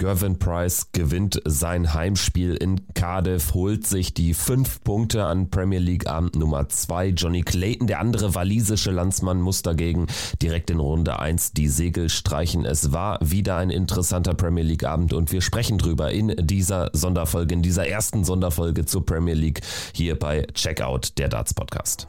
Gervin Price gewinnt sein Heimspiel in Cardiff, holt sich die fünf Punkte an Premier League Abend Nummer zwei. Johnny Clayton, der andere walisische Landsmann, muss dagegen direkt in Runde eins die Segel streichen. Es war wieder ein interessanter Premier League Abend und wir sprechen drüber in dieser Sonderfolge, in dieser ersten Sonderfolge zur Premier League hier bei Checkout, der Darts Podcast.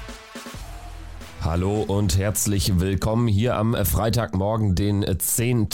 Hallo und herzlich willkommen hier am Freitagmorgen, den 10.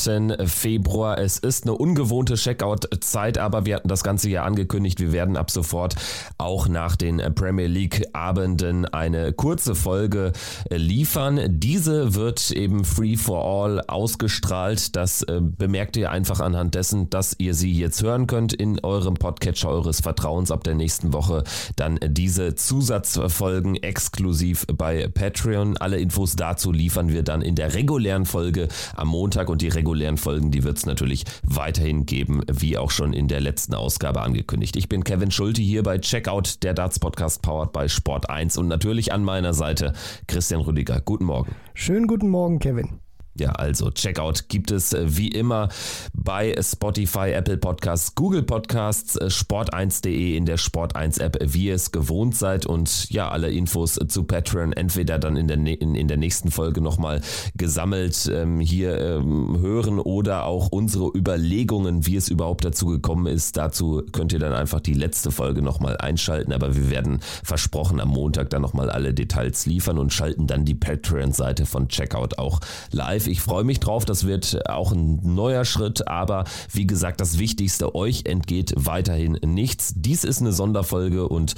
Februar. Es ist eine ungewohnte Checkout-Zeit, aber wir hatten das Ganze ja angekündigt. Wir werden ab sofort auch nach den Premier League-Abenden eine kurze Folge liefern. Diese wird eben Free for All ausgestrahlt. Das äh, bemerkt ihr einfach anhand dessen, dass ihr sie jetzt hören könnt in eurem Podcatcher eures Vertrauens ab der nächsten Woche. Dann diese Zusatzfolgen exklusiv bei Patreon. Patreon. Alle Infos dazu liefern wir dann in der regulären Folge am Montag und die regulären Folgen, die wird es natürlich weiterhin geben, wie auch schon in der letzten Ausgabe angekündigt. Ich bin Kevin Schulte hier bei Checkout, der Darts Podcast powered by Sport 1 und natürlich an meiner Seite Christian Rüdiger. Guten Morgen. Schönen guten Morgen, Kevin. Ja, also Checkout gibt es äh, wie immer bei Spotify, Apple Podcasts, Google Podcasts, äh, sport1.de in der Sport1 App, wie ihr es gewohnt seid und ja, alle Infos zu Patreon entweder dann in der, in, in der nächsten Folge nochmal gesammelt ähm, hier ähm, hören oder auch unsere Überlegungen, wie es überhaupt dazu gekommen ist. Dazu könnt ihr dann einfach die letzte Folge nochmal einschalten, aber wir werden versprochen am Montag dann nochmal alle Details liefern und schalten dann die Patreon-Seite von Checkout auch live ich freue mich drauf. Das wird auch ein neuer Schritt. Aber wie gesagt, das Wichtigste, euch entgeht weiterhin nichts. Dies ist eine Sonderfolge und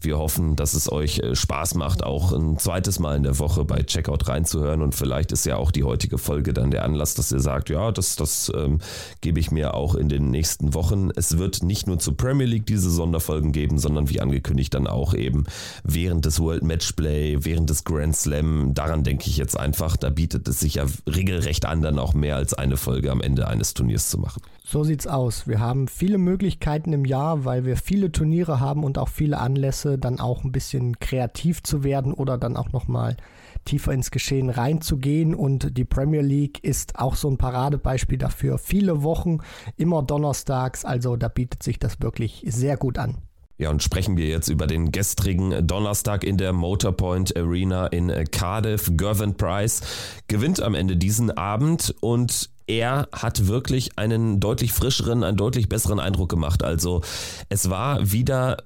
wir hoffen, dass es euch äh, Spaß macht, auch ein zweites Mal in der Woche bei Checkout reinzuhören. Und vielleicht ist ja auch die heutige Folge dann der Anlass, dass ihr sagt, ja, das, das ähm, gebe ich mir auch in den nächsten Wochen. Es wird nicht nur zur Premier League diese Sonderfolgen geben, sondern wie angekündigt dann auch eben während des World Matchplay, während des Grand Slam. Daran denke ich jetzt einfach. Da bietet es sich ja regelrecht an, dann auch mehr als eine Folge am Ende eines Turniers zu machen. So sieht's aus. Wir haben viele Möglichkeiten im Jahr, weil wir viele Turniere haben und auch viele Anlässe, dann auch ein bisschen kreativ zu werden oder dann auch nochmal tiefer ins Geschehen reinzugehen. Und die Premier League ist auch so ein Paradebeispiel dafür. Viele Wochen, immer donnerstags, also da bietet sich das wirklich sehr gut an. Ja, und sprechen wir jetzt über den gestrigen Donnerstag in der Motorpoint Arena in Cardiff. Gervin Price gewinnt am Ende diesen Abend und er hat wirklich einen deutlich frischeren, einen deutlich besseren Eindruck gemacht. Also es war wieder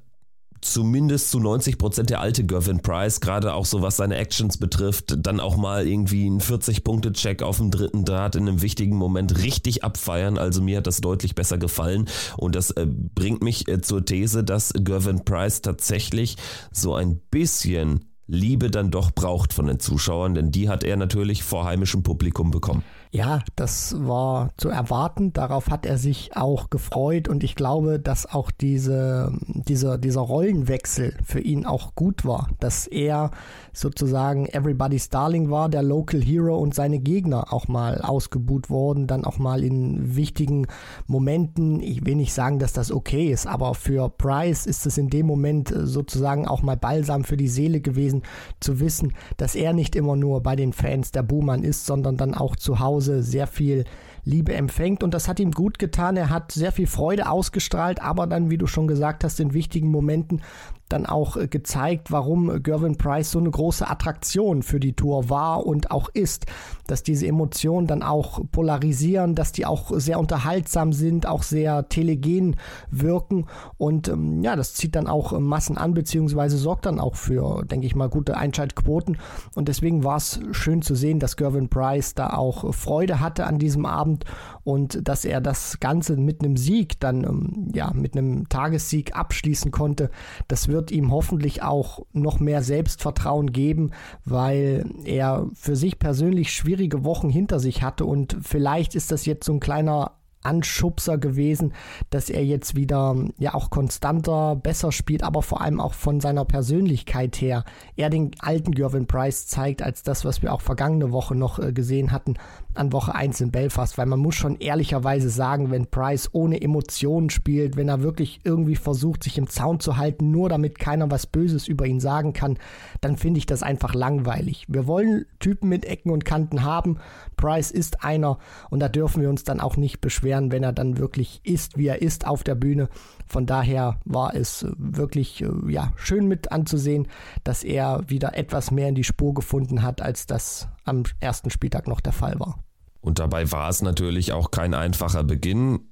zumindest zu 90 Prozent der alte Gervin Price, gerade auch so was seine Actions betrifft, dann auch mal irgendwie einen 40-Punkte-Check auf dem dritten Draht in einem wichtigen Moment richtig abfeiern. Also mir hat das deutlich besser gefallen und das äh, bringt mich äh, zur These, dass Gervin Price tatsächlich so ein bisschen Liebe dann doch braucht von den Zuschauern, denn die hat er natürlich vor heimischem Publikum bekommen. Ja, das war zu erwarten. Darauf hat er sich auch gefreut und ich glaube, dass auch diese, dieser, dieser Rollenwechsel für ihn auch gut war, dass er sozusagen Everybody's Darling war, der Local Hero und seine Gegner auch mal ausgebuht wurden, dann auch mal in wichtigen Momenten. Ich will nicht sagen, dass das okay ist, aber für Price ist es in dem Moment sozusagen auch mal balsam für die Seele gewesen, zu wissen, dass er nicht immer nur bei den Fans der Buhmann ist, sondern dann auch zu Hause Hause sehr viel Liebe empfängt und das hat ihm gut getan. Er hat sehr viel Freude ausgestrahlt, aber dann, wie du schon gesagt hast, in wichtigen Momenten dann auch äh, gezeigt, warum Gervin Price so eine große Attraktion für die Tour war und auch ist, dass diese Emotionen dann auch polarisieren, dass die auch sehr unterhaltsam sind, auch sehr telegen wirken. Und ähm, ja, das zieht dann auch Massen an, beziehungsweise sorgt dann auch für, denke ich mal, gute Einschaltquoten. Und deswegen war es schön zu sehen, dass Gervin Price da auch Freude hatte an diesem Abend und dass er das Ganze mit einem Sieg dann, ähm, ja, mit einem Tagessieg abschließen konnte, das wird wird ihm hoffentlich auch noch mehr Selbstvertrauen geben, weil er für sich persönlich schwierige Wochen hinter sich hatte. Und vielleicht ist das jetzt so ein kleiner Anschubser gewesen, dass er jetzt wieder ja auch konstanter, besser spielt, aber vor allem auch von seiner Persönlichkeit her er den alten Gervin Price zeigt, als das, was wir auch vergangene Woche noch äh, gesehen hatten an Woche 1 in Belfast, weil man muss schon ehrlicherweise sagen, wenn Price ohne Emotionen spielt, wenn er wirklich irgendwie versucht, sich im Zaun zu halten, nur damit keiner was Böses über ihn sagen kann, dann finde ich das einfach langweilig. Wir wollen Typen mit Ecken und Kanten haben. Price ist einer und da dürfen wir uns dann auch nicht beschweren, wenn er dann wirklich ist, wie er ist auf der Bühne. Von daher war es wirklich äh, ja, schön mit anzusehen, dass er wieder etwas mehr in die Spur gefunden hat, als das am ersten Spieltag noch der Fall war. Und dabei war es natürlich auch kein einfacher Beginn.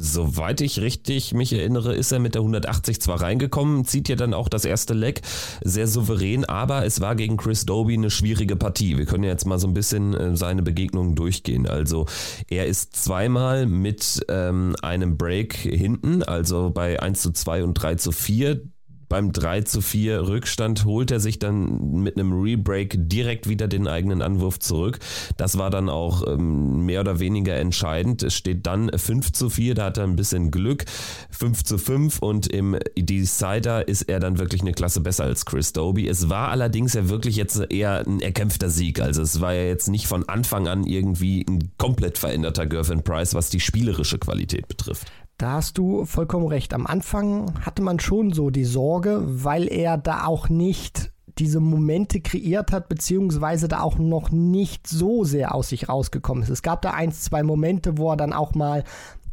Soweit ich richtig mich erinnere, ist er mit der 180 zwar reingekommen, zieht ja dann auch das erste Leck sehr souverän, aber es war gegen Chris Doby eine schwierige Partie. Wir können ja jetzt mal so ein bisschen äh, seine Begegnungen durchgehen. Also er ist zweimal mit ähm, einem Break hinten, also bei 1 zu 2 und 3 zu 4 beim 3 zu 4 Rückstand holt er sich dann mit einem Rebreak direkt wieder den eigenen Anwurf zurück. Das war dann auch ähm, mehr oder weniger entscheidend. Es steht dann 5 zu 4, da hat er ein bisschen Glück. 5 zu 5 und im Decider ist er dann wirklich eine Klasse besser als Chris Doby. Es war allerdings ja wirklich jetzt eher ein erkämpfter Sieg. Also es war ja jetzt nicht von Anfang an irgendwie ein komplett veränderter Gervin Price, was die spielerische Qualität betrifft. Da hast du vollkommen recht. Am Anfang hatte man schon so die Sorge, weil er da auch nicht diese Momente kreiert hat, beziehungsweise da auch noch nicht so sehr aus sich rausgekommen ist. Es gab da ein, zwei Momente, wo er dann auch mal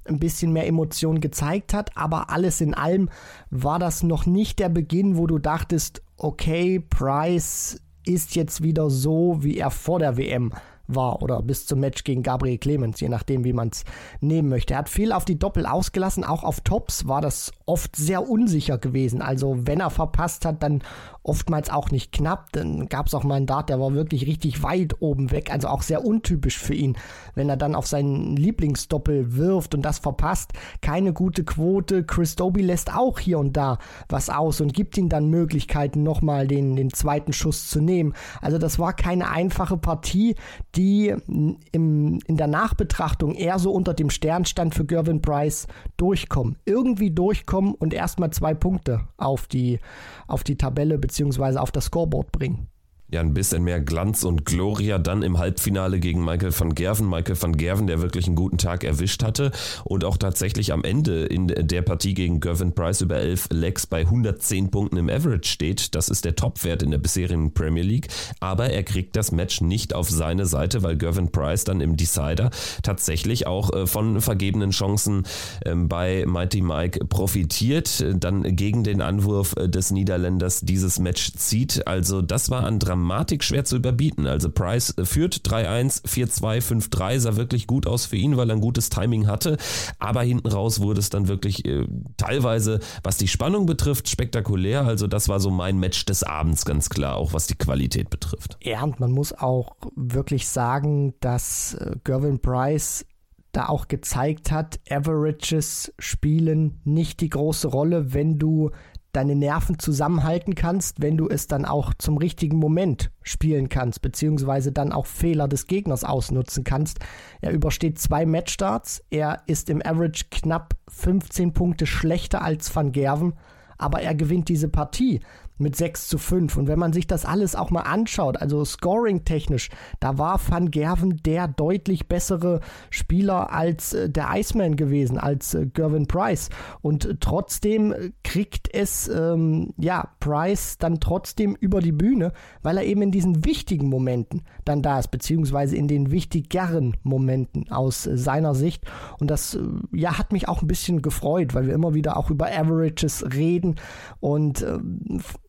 ein bisschen mehr Emotion gezeigt hat, aber alles in allem war das noch nicht der Beginn, wo du dachtest, okay, Price ist jetzt wieder so, wie er vor der WM war oder bis zum Match gegen Gabriel Clemens, je nachdem, wie man es nehmen möchte. Er hat viel auf die Doppel ausgelassen, auch auf Tops war das oft sehr unsicher gewesen. Also wenn er verpasst hat, dann oftmals auch nicht knapp. Dann gab es auch mal einen Dart, der war wirklich richtig weit oben weg, also auch sehr untypisch für ihn, wenn er dann auf seinen Lieblingsdoppel wirft und das verpasst. Keine gute Quote. Chris Doby lässt auch hier und da was aus und gibt ihm dann Möglichkeiten, nochmal den, den zweiten Schuss zu nehmen. Also das war keine einfache Partie, die im, in der Nachbetrachtung eher so unter dem Sternstand für Gervin Price durchkommen. Irgendwie durchkommen und erstmal zwei Punkte auf die, auf die Tabelle beziehungsweise auf das Scoreboard bringen ja ein bisschen mehr Glanz und Gloria dann im Halbfinale gegen Michael van Gerven. Michael van Gerven, der wirklich einen guten Tag erwischt hatte und auch tatsächlich am Ende in der Partie gegen Gervin Price über 11 Legs bei 110 Punkten im Average steht. Das ist der Topwert in der bisherigen Premier League. Aber er kriegt das Match nicht auf seine Seite, weil Gervin Price dann im Decider tatsächlich auch äh, von vergebenen Chancen ähm, bei Mighty Mike profitiert, dann gegen den Anwurf äh, des Niederländers dieses Match zieht. Also das war an Dramatik schwer zu überbieten. Also Price äh, führt 3-1, 4-2, 5-3, sah wirklich gut aus für ihn, weil er ein gutes Timing hatte. Aber hinten raus wurde es dann wirklich äh, teilweise, was die Spannung betrifft, spektakulär. Also das war so mein Match des Abends ganz klar, auch was die Qualität betrifft. Ja, und man muss auch wirklich sagen, dass äh, Gervin Price da auch gezeigt hat, Averages spielen nicht die große Rolle, wenn du deine Nerven zusammenhalten kannst, wenn du es dann auch zum richtigen Moment spielen kannst, beziehungsweise dann auch Fehler des Gegners ausnutzen kannst. Er übersteht zwei Matchstarts, er ist im Average knapp 15 Punkte schlechter als Van Gerven, aber er gewinnt diese Partie mit 6 zu 5. Und wenn man sich das alles auch mal anschaut, also scoring-technisch, da war Van Gerven der deutlich bessere Spieler als äh, der Iceman gewesen, als äh, Gervin Price. Und trotzdem kriegt es, ähm, ja, Price dann trotzdem über die Bühne, weil er eben in diesen wichtigen Momenten dann da ist, beziehungsweise in den wichtigeren Momenten aus äh, seiner Sicht. Und das, äh, ja, hat mich auch ein bisschen gefreut, weil wir immer wieder auch über Averages reden und äh,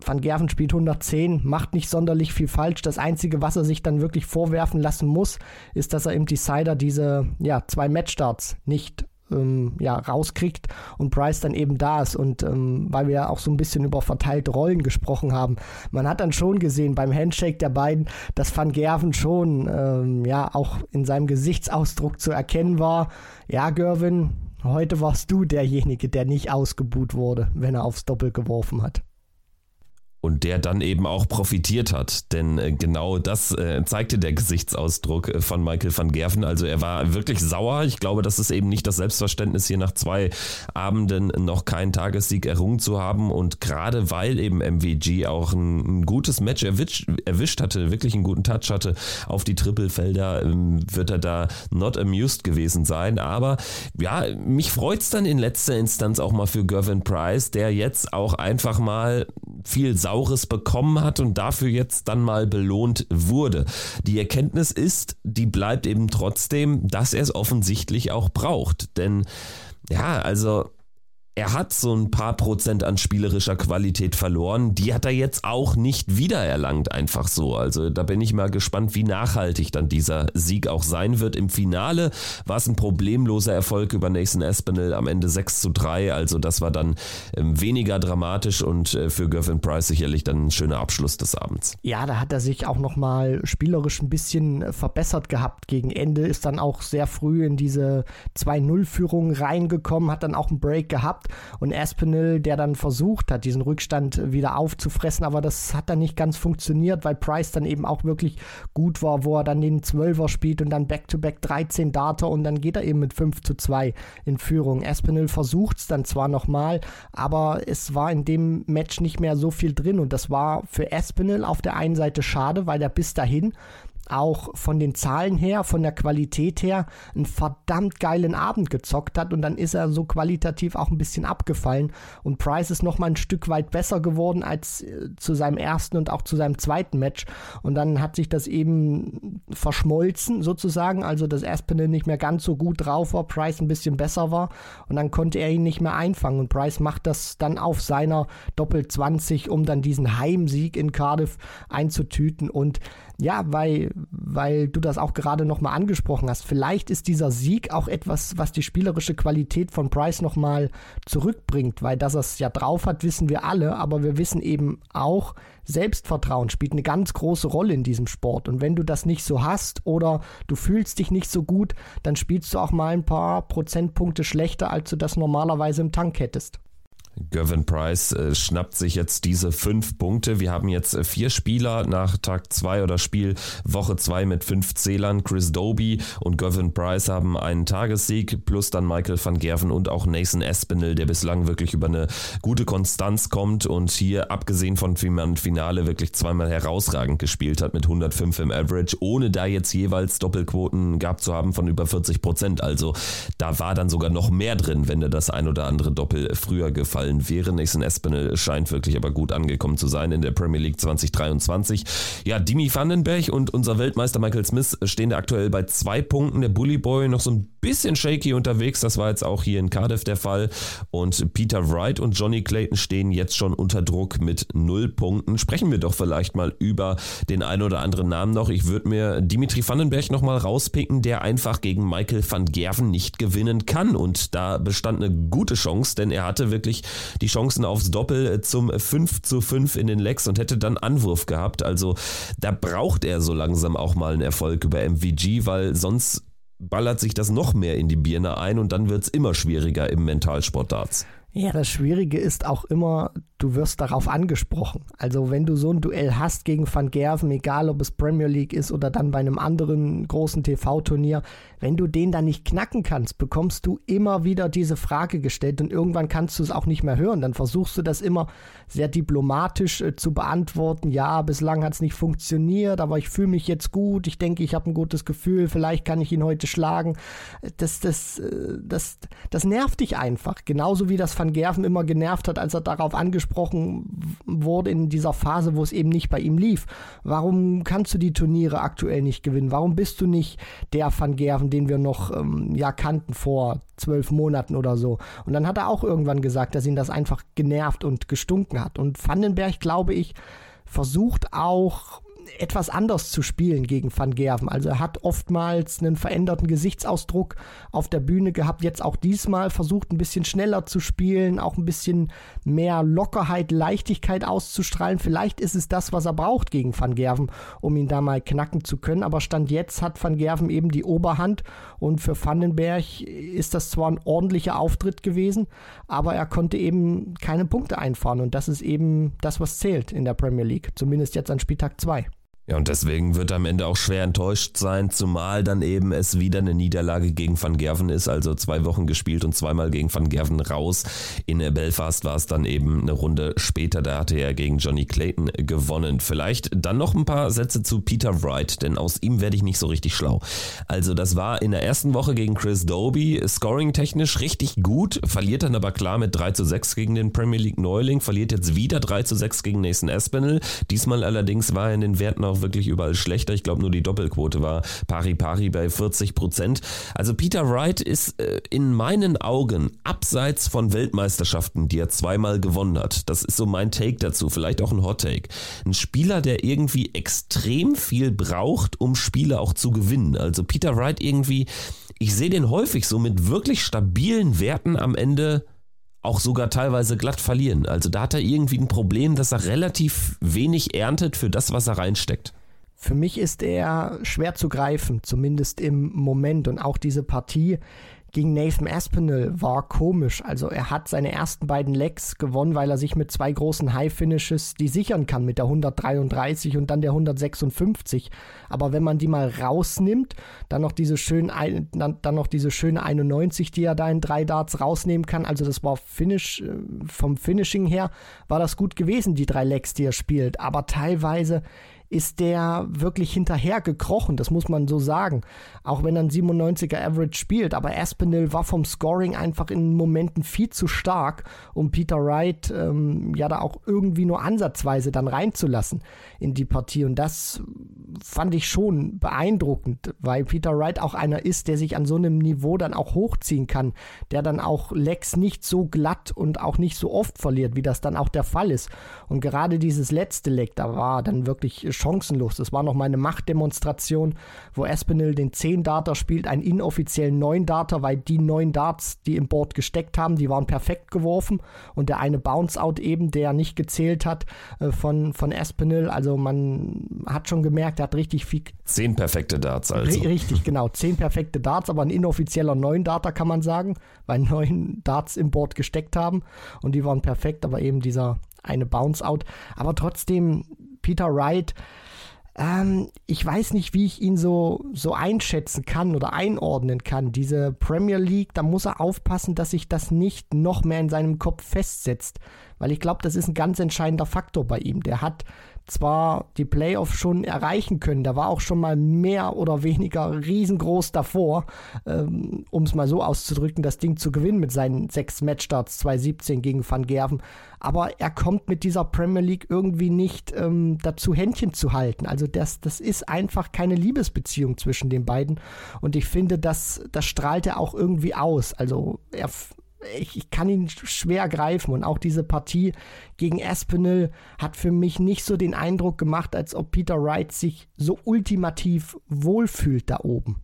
Van Gerven spielt 110, macht nicht sonderlich viel falsch. Das Einzige, was er sich dann wirklich vorwerfen lassen muss, ist, dass er im Decider diese ja, zwei Matchstarts nicht ähm, ja, rauskriegt und Price dann eben da ist. Und ähm, weil wir ja auch so ein bisschen über verteilte Rollen gesprochen haben, man hat dann schon gesehen beim Handshake der beiden, dass Van Gerven schon ähm, ja auch in seinem Gesichtsausdruck zu erkennen war. Ja, Gervin, heute warst du derjenige, der nicht ausgebuht wurde, wenn er aufs Doppel geworfen hat. Und der dann eben auch profitiert hat. Denn äh, genau das äh, zeigte der Gesichtsausdruck äh, von Michael van Gerven. Also er war wirklich sauer. Ich glaube, das ist eben nicht das Selbstverständnis, hier nach zwei Abenden noch keinen Tagessieg errungen zu haben. Und gerade weil eben MVG auch ein, ein gutes Match erwischt, erwischt, hatte, wirklich einen guten Touch hatte auf die Trippelfelder, ähm, wird er da not amused gewesen sein. Aber ja, mich freut es dann in letzter Instanz auch mal für Gervin Price, der jetzt auch einfach mal viel Saures bekommen hat und dafür jetzt dann mal belohnt wurde. Die Erkenntnis ist, die bleibt eben trotzdem, dass er es offensichtlich auch braucht. Denn ja, also er hat so ein paar Prozent an spielerischer Qualität verloren. Die hat er jetzt auch nicht wiedererlangt, einfach so. Also da bin ich mal gespannt, wie nachhaltig dann dieser Sieg auch sein wird. Im Finale war es ein problemloser Erfolg über Nathan Espinel am Ende 6 zu 3. Also das war dann ähm, weniger dramatisch und äh, für Gervin Price sicherlich dann ein schöner Abschluss des Abends. Ja, da hat er sich auch nochmal spielerisch ein bisschen verbessert gehabt. Gegen Ende ist dann auch sehr früh in diese 2-0-Führung reingekommen, hat dann auch einen Break gehabt und Aspinall, der dann versucht hat, diesen Rückstand wieder aufzufressen, aber das hat dann nicht ganz funktioniert, weil Price dann eben auch wirklich gut war, wo er dann den Zwölfer spielt und dann Back-to-Back -back 13 Data und dann geht er eben mit 5 zu 2 in Führung. Aspinall versucht es dann zwar nochmal, aber es war in dem Match nicht mehr so viel drin und das war für Aspinall auf der einen Seite schade, weil er bis dahin auch von den Zahlen her, von der Qualität her, einen verdammt geilen Abend gezockt hat und dann ist er so qualitativ auch ein bisschen abgefallen und Price ist noch mal ein Stück weit besser geworden als äh, zu seinem ersten und auch zu seinem zweiten Match und dann hat sich das eben verschmolzen sozusagen, also dass Aspinall nicht mehr ganz so gut drauf war, Price ein bisschen besser war und dann konnte er ihn nicht mehr einfangen und Price macht das dann auf seiner Doppel 20, um dann diesen Heimsieg in Cardiff einzutüten und ja, weil, weil du das auch gerade nochmal angesprochen hast. Vielleicht ist dieser Sieg auch etwas, was die spielerische Qualität von Price nochmal zurückbringt, weil dass er es ja drauf hat, wissen wir alle, aber wir wissen eben auch, Selbstvertrauen spielt eine ganz große Rolle in diesem Sport. Und wenn du das nicht so hast oder du fühlst dich nicht so gut, dann spielst du auch mal ein paar Prozentpunkte schlechter, als du das normalerweise im Tank hättest. Gervin Price äh, schnappt sich jetzt diese fünf Punkte. Wir haben jetzt äh, vier Spieler nach Tag zwei oder Spiel Woche zwei mit fünf Zählern. Chris Doby und Gervin Price haben einen Tagessieg, plus dann Michael van Gerven und auch Nathan Espinel, der bislang wirklich über eine gute Konstanz kommt und hier abgesehen von Finale wirklich zweimal herausragend gespielt hat mit 105 im Average, ohne da jetzt jeweils Doppelquoten gehabt zu haben von über 40 Prozent. Also da war dann sogar noch mehr drin, wenn er das ein oder andere Doppel früher gefallen gefallen wäre. Nathan Espinel scheint wirklich aber gut angekommen zu sein in der Premier League 2023. Ja, Dimi Vandenberg und unser Weltmeister Michael Smith stehen da aktuell bei zwei Punkten. Der Bully Boy noch so ein bisschen shaky unterwegs. Das war jetzt auch hier in Cardiff der Fall. Und Peter Wright und Johnny Clayton stehen jetzt schon unter Druck mit null Punkten. Sprechen wir doch vielleicht mal über den einen oder anderen Namen noch. Ich würde mir Dimitri Vandenberg nochmal rauspicken, der einfach gegen Michael van Gerven nicht gewinnen kann. Und da bestand eine gute Chance, denn er hatte wirklich die Chancen aufs Doppel zum 5 zu 5 in den Legs und hätte dann Anwurf gehabt. Also da braucht er so langsam auch mal einen Erfolg über MVG, weil sonst ballert sich das noch mehr in die Birne ein und dann wird es immer schwieriger im Mentalsportdarts. Ja, das Schwierige ist auch immer, du wirst darauf angesprochen. Also wenn du so ein Duell hast gegen Van Gerven, egal ob es Premier League ist oder dann bei einem anderen großen TV-Turnier, wenn du den dann nicht knacken kannst, bekommst du immer wieder diese Frage gestellt und irgendwann kannst du es auch nicht mehr hören. Dann versuchst du das immer sehr diplomatisch äh, zu beantworten. Ja, bislang hat es nicht funktioniert, aber ich fühle mich jetzt gut. Ich denke, ich habe ein gutes Gefühl. Vielleicht kann ich ihn heute schlagen. Das, das, äh, das, das nervt dich einfach. Genauso wie das Van Gerven immer genervt hat, als er darauf angesprochen wurde in dieser Phase, wo es eben nicht bei ihm lief. Warum kannst du die Turniere aktuell nicht gewinnen? Warum bist du nicht der Van Gerven, den wir noch ähm, ja kannten vor zwölf Monaten oder so? Und dann hat er auch irgendwann gesagt, dass ihn das einfach genervt und gestunken hat. Und Vandenberg, glaube ich, versucht auch etwas anders zu spielen gegen Van Gerven. Also er hat oftmals einen veränderten Gesichtsausdruck auf der Bühne gehabt. Jetzt auch diesmal versucht ein bisschen schneller zu spielen, auch ein bisschen mehr Lockerheit, Leichtigkeit auszustrahlen. Vielleicht ist es das, was er braucht gegen Van Gerven, um ihn da mal knacken zu können. Aber Stand jetzt hat Van Gerven eben die Oberhand und für Vandenberg ist das zwar ein ordentlicher Auftritt gewesen, aber er konnte eben keine Punkte einfahren und das ist eben das, was zählt in der Premier League, zumindest jetzt an Spieltag 2. Ja, und deswegen wird er am Ende auch schwer enttäuscht sein, zumal dann eben es wieder eine Niederlage gegen Van Gerven ist, also zwei Wochen gespielt und zweimal gegen Van Gerven raus. In Belfast war es dann eben eine Runde später, da hatte er gegen Johnny Clayton gewonnen. Vielleicht dann noch ein paar Sätze zu Peter Wright, denn aus ihm werde ich nicht so richtig schlau. Also das war in der ersten Woche gegen Chris Doby, scoring-technisch richtig gut, verliert dann aber klar mit 3 zu 6 gegen den Premier League Neuling, verliert jetzt wieder 3 zu 6 gegen Nathan Aspinall. Diesmal allerdings war er in den Werten auch auch wirklich überall schlechter. Ich glaube, nur die Doppelquote war pari pari bei 40 Prozent. Also Peter Wright ist äh, in meinen Augen abseits von Weltmeisterschaften, die er zweimal gewonnen hat. Das ist so mein Take dazu, vielleicht auch ein Hot Take. Ein Spieler, der irgendwie extrem viel braucht, um Spiele auch zu gewinnen. Also Peter Wright irgendwie, ich sehe den häufig so mit wirklich stabilen Werten am Ende auch sogar teilweise glatt verlieren. Also da hat er irgendwie ein Problem, dass er relativ wenig erntet für das, was er reinsteckt. Für mich ist er schwer zu greifen, zumindest im Moment. Und auch diese Partie gegen Nathan Aspinall war komisch. Also er hat seine ersten beiden Legs gewonnen, weil er sich mit zwei großen High Finishes die sichern kann mit der 133 und dann der 156. Aber wenn man die mal rausnimmt, dann noch diese schön dann, dann noch diese schöne 91, die er da in drei Darts rausnehmen kann. Also das war Finish äh, vom Finishing her war das gut gewesen, die drei Legs, die er spielt. Aber teilweise ist der wirklich hinterher gekrochen, das muss man so sagen. Auch wenn er ein 97er Average spielt, aber Aspinall war vom Scoring einfach in Momenten viel zu stark, um Peter Wright ähm, ja da auch irgendwie nur ansatzweise dann reinzulassen in die Partie. Und das fand ich schon beeindruckend, weil Peter Wright auch einer ist, der sich an so einem Niveau dann auch hochziehen kann, der dann auch Lex nicht so glatt und auch nicht so oft verliert, wie das dann auch der Fall ist. Und gerade dieses letzte Leck, da war dann wirklich chancenlos. Das war noch meine Machtdemonstration, wo Espinel den 10-Darter spielt, einen inoffiziellen 9-Darter, weil die 9 Darts, die im Board gesteckt haben, die waren perfekt geworfen und der eine Bounce-Out eben, der nicht gezählt hat äh, von, von Espinel. Also man hat schon gemerkt, er hat richtig viel... 10 perfekte Darts also. Richtig, genau. 10 perfekte Darts, aber ein inoffizieller 9-Darter kann man sagen, weil 9 Darts im Board gesteckt haben und die waren perfekt, aber eben dieser eine Bounce-Out. Aber trotzdem Peter Wright, ähm, ich weiß nicht, wie ich ihn so, so einschätzen kann oder einordnen kann. Diese Premier League, da muss er aufpassen, dass sich das nicht noch mehr in seinem Kopf festsetzt. Weil ich glaube, das ist ein ganz entscheidender Faktor bei ihm. Der hat zwar die Playoffs schon erreichen können, da war auch schon mal mehr oder weniger riesengroß davor, ähm, um es mal so auszudrücken, das Ding zu gewinnen mit seinen sechs Matchstarts 2017 gegen Van Gerven. Aber er kommt mit dieser Premier League irgendwie nicht ähm, dazu, Händchen zu halten. Also das, das ist einfach keine Liebesbeziehung zwischen den beiden. Und ich finde, das, das strahlt er auch irgendwie aus. Also er ich, ich, kann ihn schwer greifen. Und auch diese Partie gegen Aspinall hat für mich nicht so den Eindruck gemacht, als ob Peter Wright sich so ultimativ wohlfühlt da oben.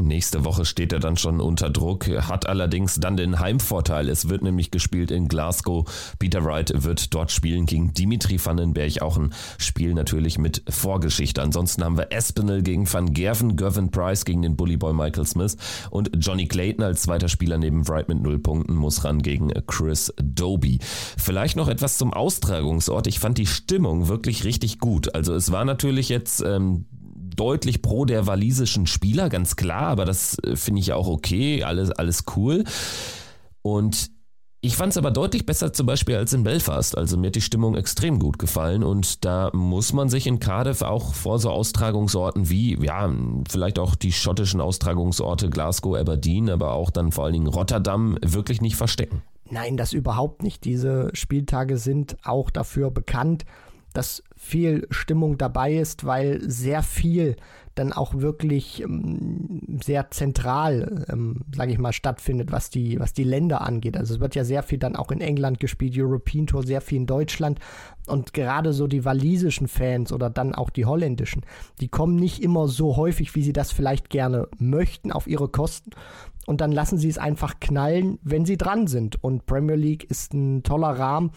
Nächste Woche steht er dann schon unter Druck, hat allerdings dann den Heimvorteil. Es wird nämlich gespielt in Glasgow. Peter Wright wird dort spielen gegen Dimitri Vandenberg. Auch ein Spiel natürlich mit Vorgeschichte. Ansonsten haben wir Espinel gegen Van Gerven, Gervin Price gegen den Bullyboy Michael Smith und Johnny Clayton als zweiter Spieler neben Wright mit null Punkten muss ran gegen Chris Doby. Vielleicht noch etwas zum Austragungsort. Ich fand die Stimmung wirklich richtig gut. Also es war natürlich jetzt ähm, deutlich pro der walisischen Spieler, ganz klar, aber das äh, finde ich auch okay, alles, alles cool. Und ich fand es aber deutlich besser zum Beispiel als in Belfast. Also mir hat die Stimmung extrem gut gefallen und da muss man sich in Cardiff auch vor so Austragungsorten wie, ja, vielleicht auch die schottischen Austragungsorte Glasgow, Aberdeen, aber auch dann vor allen Dingen Rotterdam wirklich nicht verstecken. Nein, das überhaupt nicht. Diese Spieltage sind auch dafür bekannt, dass viel Stimmung dabei ist, weil sehr viel dann auch wirklich ähm, sehr zentral, ähm, sage ich mal, stattfindet, was die, was die Länder angeht. Also es wird ja sehr viel dann auch in England gespielt, European Tour, sehr viel in Deutschland. Und gerade so die walisischen Fans oder dann auch die holländischen, die kommen nicht immer so häufig, wie sie das vielleicht gerne möchten, auf ihre Kosten. Und dann lassen sie es einfach knallen, wenn sie dran sind. Und Premier League ist ein toller Rahmen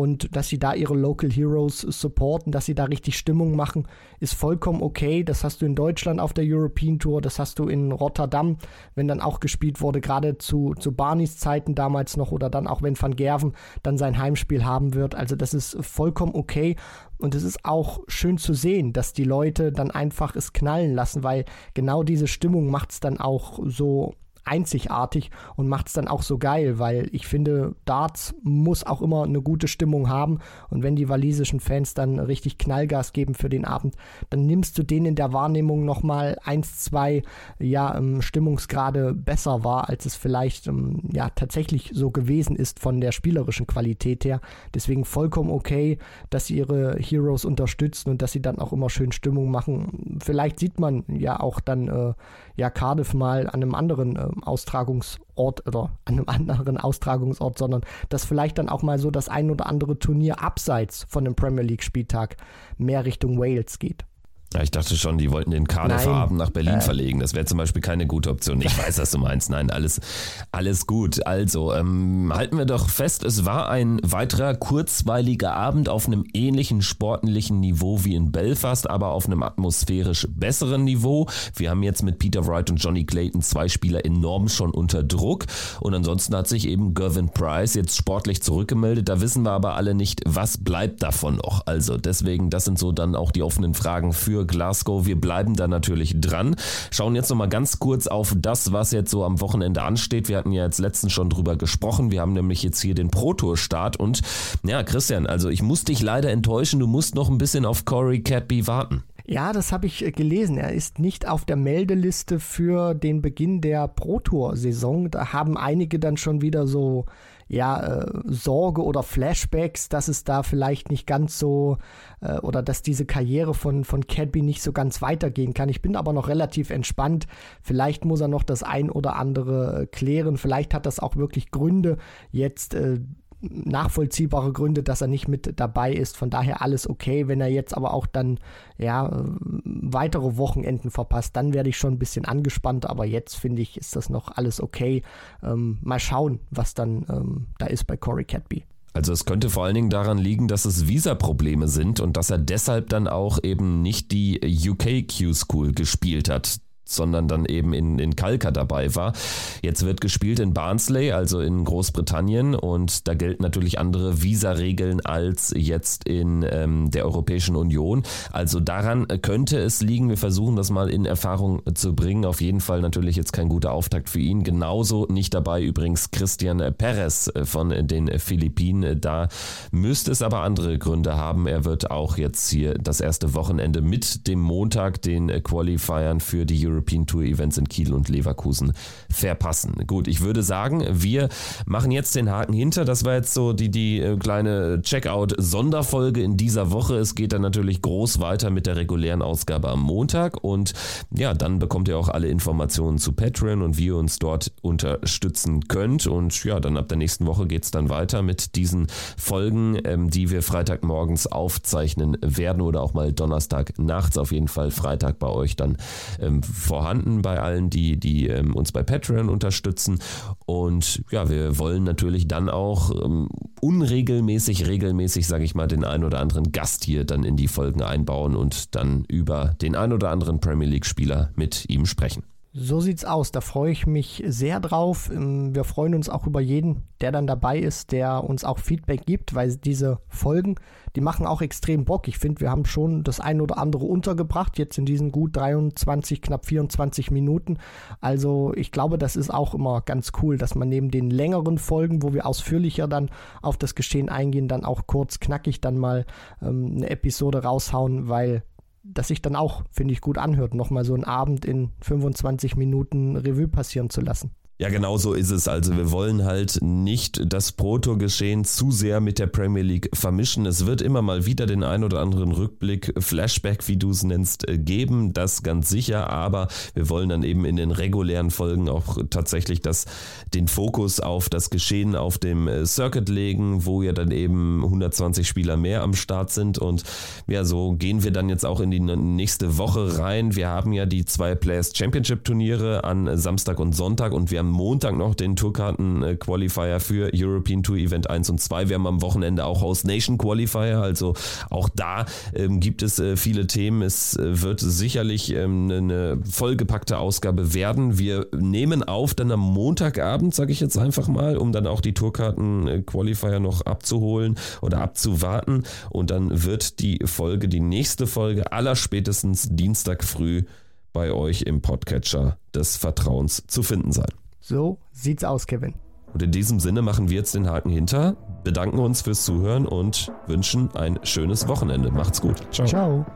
und dass sie da ihre Local Heroes supporten, dass sie da richtig Stimmung machen, ist vollkommen okay. Das hast du in Deutschland auf der European Tour, das hast du in Rotterdam, wenn dann auch gespielt wurde, gerade zu, zu Barneys Zeiten damals noch oder dann auch wenn Van Gerven dann sein Heimspiel haben wird. Also das ist vollkommen okay. Und es ist auch schön zu sehen, dass die Leute dann einfach es knallen lassen, weil genau diese Stimmung macht es dann auch so einzigartig und macht es dann auch so geil, weil ich finde, Darts muss auch immer eine gute Stimmung haben und wenn die walisischen Fans dann richtig Knallgas geben für den Abend, dann nimmst du denen in der Wahrnehmung nochmal eins, zwei ja, ähm, Stimmungsgrade besser wahr, als es vielleicht ähm, ja tatsächlich so gewesen ist von der spielerischen Qualität her. Deswegen vollkommen okay, dass sie ihre Heroes unterstützen und dass sie dann auch immer schön Stimmung machen. Vielleicht sieht man ja auch dann äh, ja Cardiff mal an einem anderen äh, Austragungsort oder an einem anderen Austragungsort, sondern dass vielleicht dann auch mal so das ein oder andere Turnier abseits von dem Premier League Spieltag mehr Richtung Wales geht. Ja, ich dachte schon, die wollten den Cardiff-Abend nach Berlin äh. verlegen. Das wäre zum Beispiel keine gute Option. Ich weiß, was du meinst. Nein, alles, alles gut. Also, ähm, halten wir doch fest, es war ein weiterer kurzweiliger Abend auf einem ähnlichen sportlichen Niveau wie in Belfast, aber auf einem atmosphärisch besseren Niveau. Wir haben jetzt mit Peter Wright und Johnny Clayton zwei Spieler enorm schon unter Druck. Und ansonsten hat sich eben Gervin Price jetzt sportlich zurückgemeldet. Da wissen wir aber alle nicht, was bleibt davon noch. Also, deswegen, das sind so dann auch die offenen Fragen für für Glasgow. Wir bleiben da natürlich dran. Schauen jetzt nochmal ganz kurz auf das, was jetzt so am Wochenende ansteht. Wir hatten ja jetzt letztens schon drüber gesprochen. Wir haben nämlich jetzt hier den Pro Tour Start und ja, Christian, also ich muss dich leider enttäuschen. Du musst noch ein bisschen auf Corey Cadby warten. Ja, das habe ich äh, gelesen. Er ist nicht auf der Meldeliste für den Beginn der Pro Tour Saison. Da haben einige dann schon wieder so ja, äh, Sorge oder Flashbacks, dass es da vielleicht nicht ganz so äh, oder dass diese Karriere von, von Cadby nicht so ganz weitergehen kann. Ich bin aber noch relativ entspannt. Vielleicht muss er noch das ein oder andere äh, klären. Vielleicht hat das auch wirklich Gründe, jetzt äh, nachvollziehbare Gründe, dass er nicht mit dabei ist. Von daher alles okay. Wenn er jetzt aber auch dann ja weitere Wochenenden verpasst, dann werde ich schon ein bisschen angespannt. Aber jetzt finde ich, ist das noch alles okay. Ähm, mal schauen, was dann ähm, da ist bei Corey Cadby. Also es könnte vor allen Dingen daran liegen, dass es Visa-Probleme sind und dass er deshalb dann auch eben nicht die UK Q-School gespielt hat sondern dann eben in, in Kalka dabei war. Jetzt wird gespielt in Barnsley, also in Großbritannien und da gelten natürlich andere Visa-Regeln als jetzt in ähm, der Europäischen Union. Also daran könnte es liegen. Wir versuchen das mal in Erfahrung zu bringen. Auf jeden Fall natürlich jetzt kein guter Auftakt für ihn. Genauso nicht dabei übrigens Christian Perez von den Philippinen. Da müsste es aber andere Gründe haben. Er wird auch jetzt hier das erste Wochenende mit dem Montag den Qualifiern für die Euro European Tour Events in Kiel und Leverkusen verpassen. Gut, ich würde sagen, wir machen jetzt den Haken hinter. Das war jetzt so die, die äh, kleine Checkout-Sonderfolge in dieser Woche. Es geht dann natürlich groß weiter mit der regulären Ausgabe am Montag und ja, dann bekommt ihr auch alle Informationen zu Patreon und wie ihr uns dort unterstützen könnt. Und ja, dann ab der nächsten Woche geht es dann weiter mit diesen Folgen, ähm, die wir Freitagmorgens aufzeichnen werden oder auch mal Donnerstag nachts auf jeden Fall Freitag bei euch dann ähm, vorhanden bei allen, die, die ähm, uns bei Patreon unterstützen. Und ja, wir wollen natürlich dann auch ähm, unregelmäßig, regelmäßig, sage ich mal, den ein oder anderen Gast hier dann in die Folgen einbauen und dann über den ein oder anderen Premier League-Spieler mit ihm sprechen. So sieht's aus. Da freue ich mich sehr drauf. Ähm, wir freuen uns auch über jeden, der dann dabei ist, der uns auch Feedback gibt, weil diese Folgen, die machen auch extrem Bock. Ich finde, wir haben schon das ein oder andere untergebracht, jetzt in diesen gut 23, knapp 24 Minuten. Also ich glaube, das ist auch immer ganz cool, dass man neben den längeren Folgen, wo wir ausführlicher dann auf das Geschehen eingehen, dann auch kurz knackig dann mal ähm, eine Episode raushauen, weil das sich dann auch, finde ich, gut anhört, nochmal so einen Abend in 25 Minuten Revue passieren zu lassen. Ja, genau so ist es. Also wir wollen halt nicht das Proto-Geschehen zu sehr mit der Premier League vermischen. Es wird immer mal wieder den ein oder anderen Rückblick, Flashback, wie du es nennst, äh, geben. Das ganz sicher. Aber wir wollen dann eben in den regulären Folgen auch tatsächlich das, den Fokus auf das Geschehen auf dem äh, Circuit legen, wo ja dann eben 120 Spieler mehr am Start sind. Und ja, so gehen wir dann jetzt auch in die nächste Woche rein. Wir haben ja die zwei Players Championship Turniere an Samstag und Sonntag und wir haben Montag noch den Tourkarten-Qualifier für European Tour Event 1 und 2. Wir haben am Wochenende auch Host Nation Qualifier, also auch da ähm, gibt es äh, viele Themen. Es äh, wird sicherlich ähm, eine vollgepackte Ausgabe werden. Wir nehmen auf dann am Montagabend, sage ich jetzt einfach mal, um dann auch die Tourkarten-Qualifier noch abzuholen oder abzuwarten. Und dann wird die Folge, die nächste Folge, allerspätestens Dienstag früh bei euch im Podcatcher des Vertrauens zu finden sein. So sieht's aus, Kevin. Und in diesem Sinne machen wir jetzt den Haken hinter, bedanken uns fürs Zuhören und wünschen ein schönes Wochenende. Macht's gut. Ciao. Ciao.